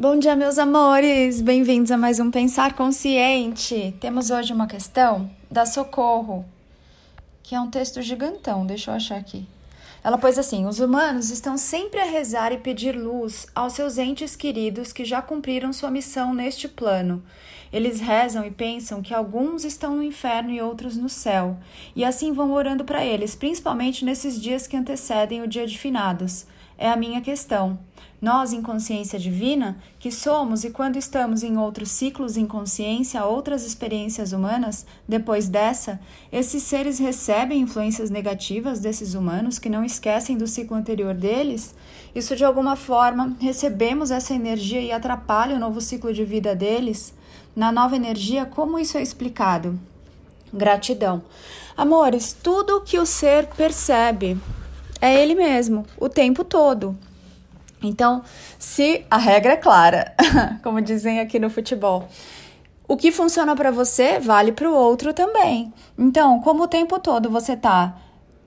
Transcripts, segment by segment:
Bom dia, meus amores! Bem-vindos a mais um Pensar Consciente. Temos hoje uma questão da Socorro, que é um texto gigantão, deixa eu achar aqui. Ela pôs assim: os humanos estão sempre a rezar e pedir luz aos seus entes queridos que já cumpriram sua missão neste plano. Eles rezam e pensam que alguns estão no inferno e outros no céu, e assim vão orando para eles, principalmente nesses dias que antecedem o dia de finados. É a minha questão. Nós, em consciência divina, que somos e quando estamos em outros ciclos em consciência, outras experiências humanas, depois dessa, esses seres recebem influências negativas desses humanos que não esquecem do ciclo anterior deles? Isso de alguma forma recebemos essa energia e atrapalha o novo ciclo de vida deles? Na nova energia, como isso é explicado? Gratidão. Amores, tudo que o ser percebe é ele mesmo, o tempo todo. Então, se a regra é clara, como dizem aqui no futebol, o que funciona para você vale para o outro também. Então, como o tempo todo você está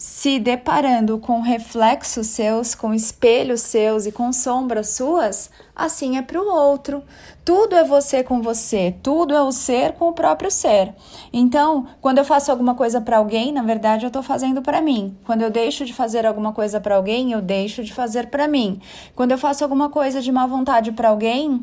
se deparando com reflexos seus, com espelhos seus e com sombras suas, assim é para o outro. Tudo é você com você, tudo é o ser com o próprio ser. Então, quando eu faço alguma coisa para alguém, na verdade eu estou fazendo para mim. Quando eu deixo de fazer alguma coisa para alguém, eu deixo de fazer para mim. Quando eu faço alguma coisa de má vontade para alguém,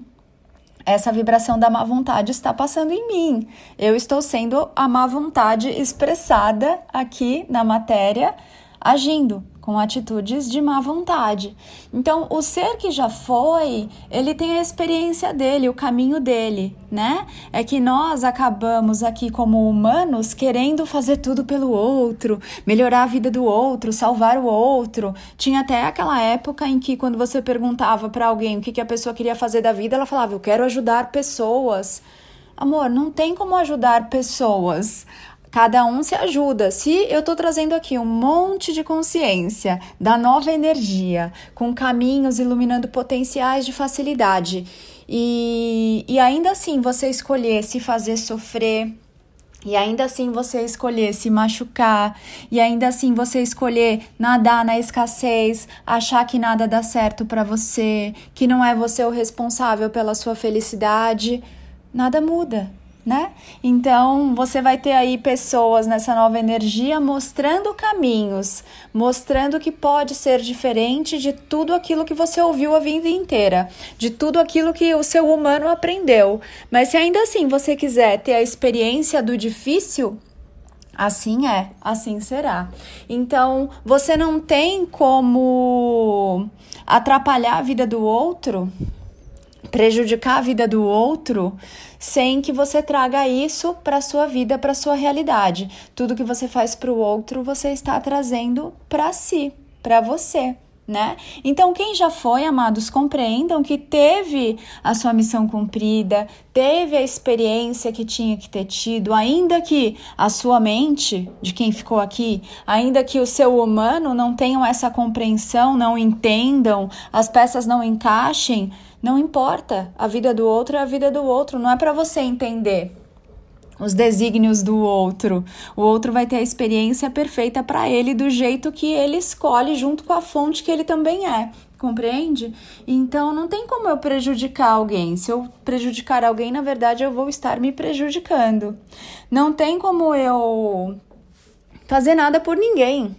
essa vibração da má vontade está passando em mim. Eu estou sendo a má vontade expressada aqui na matéria, agindo com atitudes de má vontade. Então, o ser que já foi, ele tem a experiência dele, o caminho dele, né? É que nós acabamos aqui como humanos querendo fazer tudo pelo outro, melhorar a vida do outro, salvar o outro. Tinha até aquela época em que quando você perguntava para alguém o que, que a pessoa queria fazer da vida, ela falava: "Eu quero ajudar pessoas". Amor, não tem como ajudar pessoas. Cada um se ajuda. Se eu estou trazendo aqui um monte de consciência da nova energia, com caminhos iluminando potenciais de facilidade, e, e ainda assim você escolher se fazer sofrer, e ainda assim você escolher se machucar, e ainda assim você escolher nadar na escassez, achar que nada dá certo para você, que não é você o responsável pela sua felicidade, nada muda né? Então, você vai ter aí pessoas nessa nova energia mostrando caminhos, mostrando que pode ser diferente de tudo aquilo que você ouviu a vida inteira, de tudo aquilo que o seu humano aprendeu. Mas se ainda assim você quiser ter a experiência do difícil, Assim é, assim será. Então, você não tem como atrapalhar a vida do outro prejudicar a vida do outro sem que você traga isso para sua vida, para sua realidade. Tudo que você faz para o outro, você está trazendo para si, para você. Né? Então, quem já foi, amados, compreendam que teve a sua missão cumprida, teve a experiência que tinha que ter tido, ainda que a sua mente, de quem ficou aqui, ainda que o seu humano não tenham essa compreensão, não entendam, as peças não encaixem, não importa, a vida do outro é a vida do outro, não é para você entender os desígnios do outro. O outro vai ter a experiência perfeita para ele do jeito que ele escolhe, junto com a fonte que ele também é. Compreende? Então não tem como eu prejudicar alguém. Se eu prejudicar alguém, na verdade eu vou estar me prejudicando. Não tem como eu fazer nada por ninguém.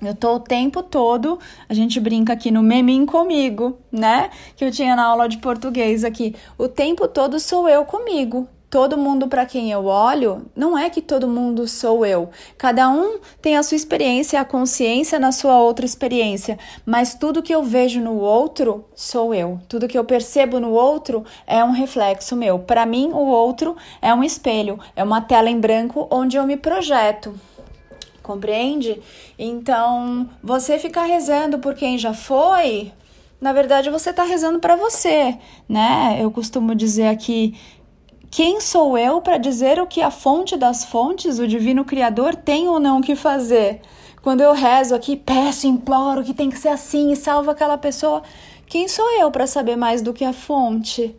Eu tô o tempo todo, a gente brinca aqui no memim comigo, né? Que eu tinha na aula de português aqui. O tempo todo sou eu comigo. Todo mundo para quem eu olho, não é que todo mundo sou eu. Cada um tem a sua experiência, a consciência na sua outra experiência, mas tudo que eu vejo no outro sou eu. Tudo que eu percebo no outro é um reflexo meu. Para mim, o outro é um espelho, é uma tela em branco onde eu me projeto compreende? Então, você ficar rezando por quem já foi, na verdade você está rezando para você, né? Eu costumo dizer aqui quem sou eu para dizer o que a fonte das fontes, o divino criador, tem ou não que fazer? Quando eu rezo aqui, peço, imploro que tem que ser assim e salva aquela pessoa, quem sou eu para saber mais do que a fonte?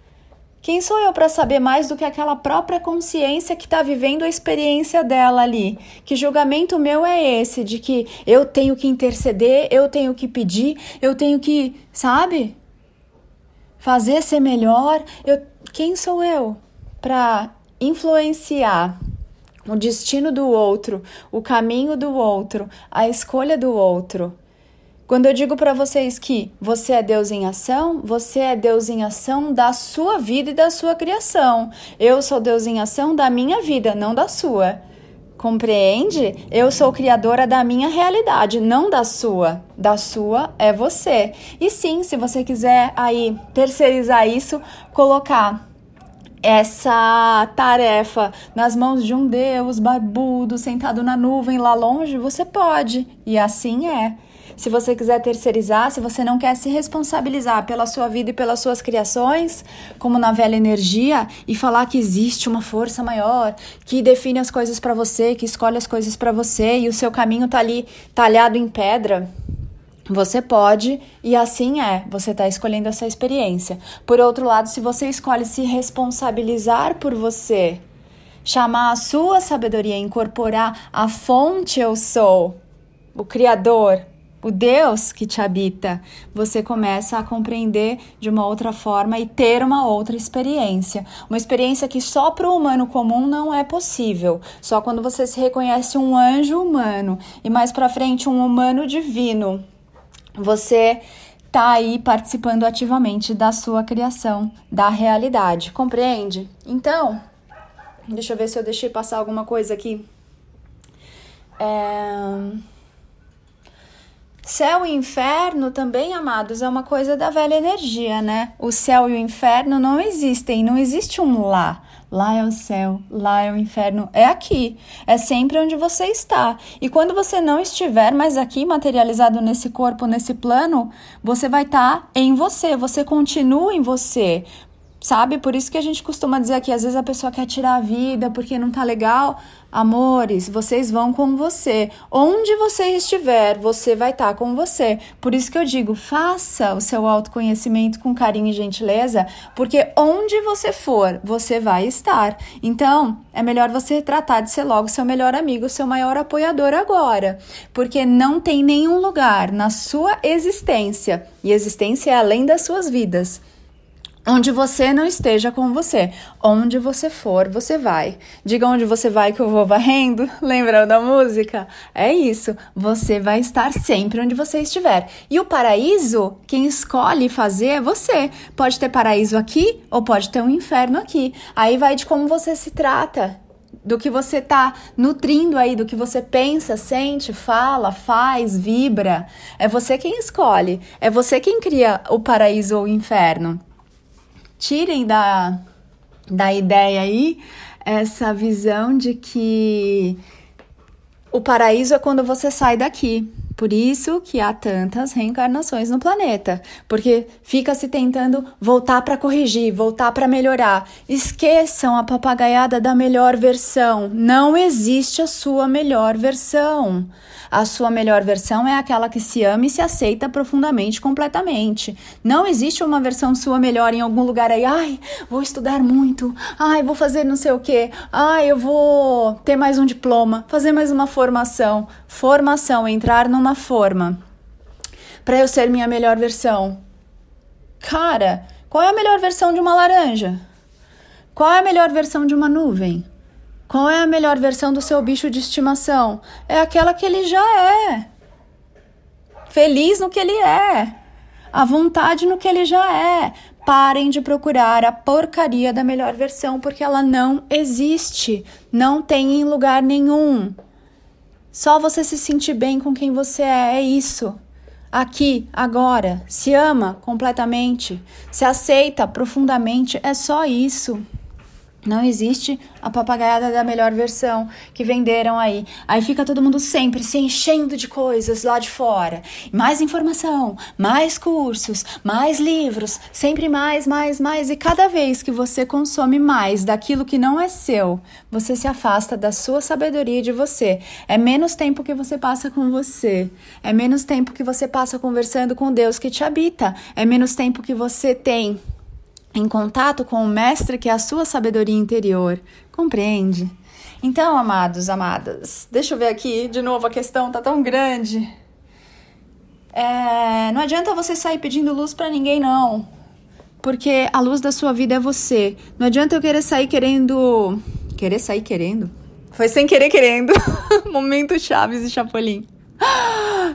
Quem sou eu para saber mais do que aquela própria consciência que está vivendo a experiência dela ali? Que julgamento meu é esse de que eu tenho que interceder, eu tenho que pedir, eu tenho que, sabe? fazer ser melhor. Eu, quem sou eu para influenciar o destino do outro, o caminho do outro, a escolha do outro? Quando eu digo para vocês que você é Deus em ação, você é Deus em ação da sua vida e da sua criação. Eu sou Deus em ação da minha vida, não da sua. Compreende? Eu sou criadora da minha realidade, não da sua. Da sua é você. E sim, se você quiser aí terceirizar isso, colocar essa tarefa nas mãos de um Deus barbudo, sentado na nuvem lá longe, você pode. E assim é. Se você quiser terceirizar, se você não quer se responsabilizar pela sua vida e pelas suas criações, como na velha energia, e falar que existe uma força maior que define as coisas para você, que escolhe as coisas para você e o seu caminho tá ali talhado em pedra, você pode, e assim é, você está escolhendo essa experiência. Por outro lado, se você escolhe se responsabilizar por você, chamar a sua sabedoria, incorporar a fonte eu sou, o Criador, o Deus que te habita, você começa a compreender de uma outra forma e ter uma outra experiência. Uma experiência que só para o humano comum não é possível. Só quando você se reconhece um anjo humano e mais para frente um humano divino, você tá aí participando ativamente da sua criação, da realidade. Compreende? Então, deixa eu ver se eu deixei passar alguma coisa aqui. É... Céu e inferno também, amados, é uma coisa da velha energia, né? O céu e o inferno não existem, não existe um lá. Lá é o céu, lá é o inferno, é aqui, é sempre onde você está. E quando você não estiver mais aqui, materializado nesse corpo, nesse plano, você vai estar tá em você, você continua em você sabe? Por isso que a gente costuma dizer que às vezes a pessoa quer tirar a vida porque não tá legal. Amores, vocês vão com você. Onde você estiver, você vai estar tá com você. Por isso que eu digo, faça o seu autoconhecimento com carinho e gentileza, porque onde você for, você vai estar. Então, é melhor você tratar de ser logo seu melhor amigo, seu maior apoiador agora, porque não tem nenhum lugar na sua existência, e existência é além das suas vidas Onde você não esteja com você. Onde você for, você vai. Diga onde você vai que eu vou varrendo. Lembra da música? É isso. Você vai estar sempre onde você estiver. E o paraíso, quem escolhe fazer é você. Pode ter paraíso aqui ou pode ter um inferno aqui. Aí vai de como você se trata. Do que você tá nutrindo aí, do que você pensa, sente, fala, faz, vibra. É você quem escolhe. É você quem cria o paraíso ou o inferno tirem da, da ideia aí essa visão de que o paraíso é quando você sai daqui. Por isso que há tantas reencarnações no planeta, porque fica se tentando voltar para corrigir, voltar para melhorar. Esqueçam a papagaiada da melhor versão. Não existe a sua melhor versão. A sua melhor versão é aquela que se ama e se aceita profundamente, completamente. Não existe uma versão sua melhor em algum lugar aí. Ai, vou estudar muito. Ai, vou fazer não sei o quê. Ai, eu vou ter mais um diploma, fazer mais uma formação. Formação, entrar numa forma para eu ser minha melhor versão. Cara, qual é a melhor versão de uma laranja? Qual é a melhor versão de uma nuvem? Qual é a melhor versão do seu bicho de estimação? É aquela que ele já é. Feliz no que ele é. A vontade no que ele já é. Parem de procurar a porcaria da melhor versão, porque ela não existe. Não tem em lugar nenhum. Só você se sentir bem com quem você é, é isso. Aqui, agora, se ama completamente, se aceita profundamente, é só isso. Não existe a papagaiada da melhor versão que venderam aí. Aí fica todo mundo sempre se enchendo de coisas lá de fora. Mais informação, mais cursos, mais livros, sempre mais, mais, mais. E cada vez que você consome mais daquilo que não é seu, você se afasta da sua sabedoria de você. É menos tempo que você passa com você. É menos tempo que você passa conversando com Deus que te habita. É menos tempo que você tem em contato com o mestre que é a sua sabedoria interior. Compreende? Então, amados, amadas, deixa eu ver aqui de novo a questão tá tão grande. É, não adianta você sair pedindo luz para ninguém, não. porque a luz da sua vida é você. Não adianta eu querer sair querendo. Querer sair querendo? Foi sem querer querendo. Momento Chaves e Chapolin.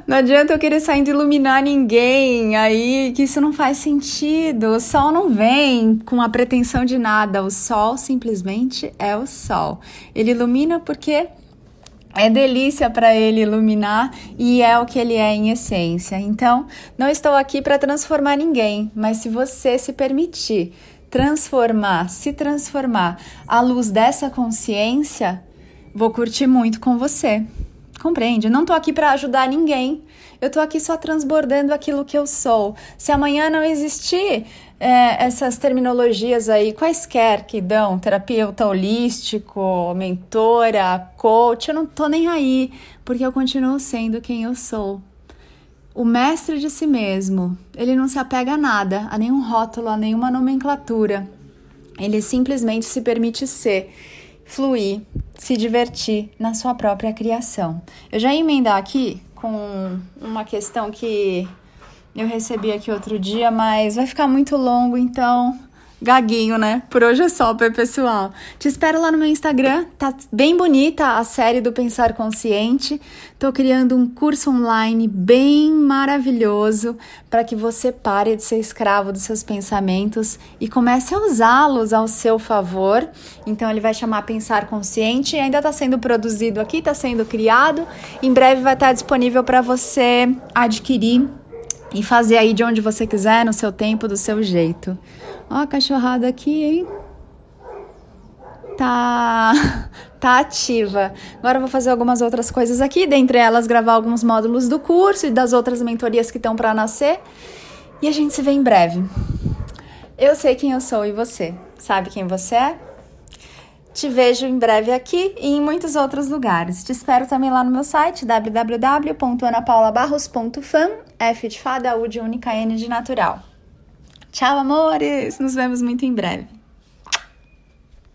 Não adianta eu querer sair de iluminar ninguém aí, que isso não faz sentido. O sol não vem com a pretensão de nada. O sol simplesmente é o sol. Ele ilumina porque é delícia para ele iluminar e é o que ele é em essência. Então, não estou aqui para transformar ninguém, mas se você se permitir transformar, se transformar à luz dessa consciência, vou curtir muito com você. Compreende? Não tô aqui para ajudar ninguém. Eu tô aqui só transbordando aquilo que eu sou. Se amanhã não existir é, essas terminologias aí, quaisquer que dão, terapeuta holístico, mentora, coach, eu não tô nem aí, porque eu continuo sendo quem eu sou. O mestre de si mesmo, ele não se apega a nada, a nenhum rótulo, a nenhuma nomenclatura. Ele simplesmente se permite ser, fluir, se divertir na sua própria criação. Eu já ia emendar aqui com uma questão que eu recebi aqui outro dia, mas vai ficar muito longo, então gaguinho, né? Por hoje é só, pessoal. Te espero lá no meu Instagram, tá bem bonita a série do Pensar Consciente. Tô criando um curso online bem maravilhoso para que você pare de ser escravo dos seus pensamentos e comece a usá-los ao seu favor. Então ele vai chamar Pensar Consciente e ainda está sendo produzido aqui, está sendo criado. Em breve vai estar disponível para você adquirir e fazer aí de onde você quiser, no seu tempo, do seu jeito. Ó a cachorrada aqui, hein? Tá, tá ativa. Agora eu vou fazer algumas outras coisas aqui, dentre elas gravar alguns módulos do curso e das outras mentorias que estão para nascer. E a gente se vê em breve. Eu sei quem eu sou e você. Sabe quem você é? Te vejo em breve aqui e em muitos outros lugares. Te espero também lá no meu site www.anapaulabarros.fan, F de fada, U de única, N de natural. Tchau, amores! Nos vemos muito em breve.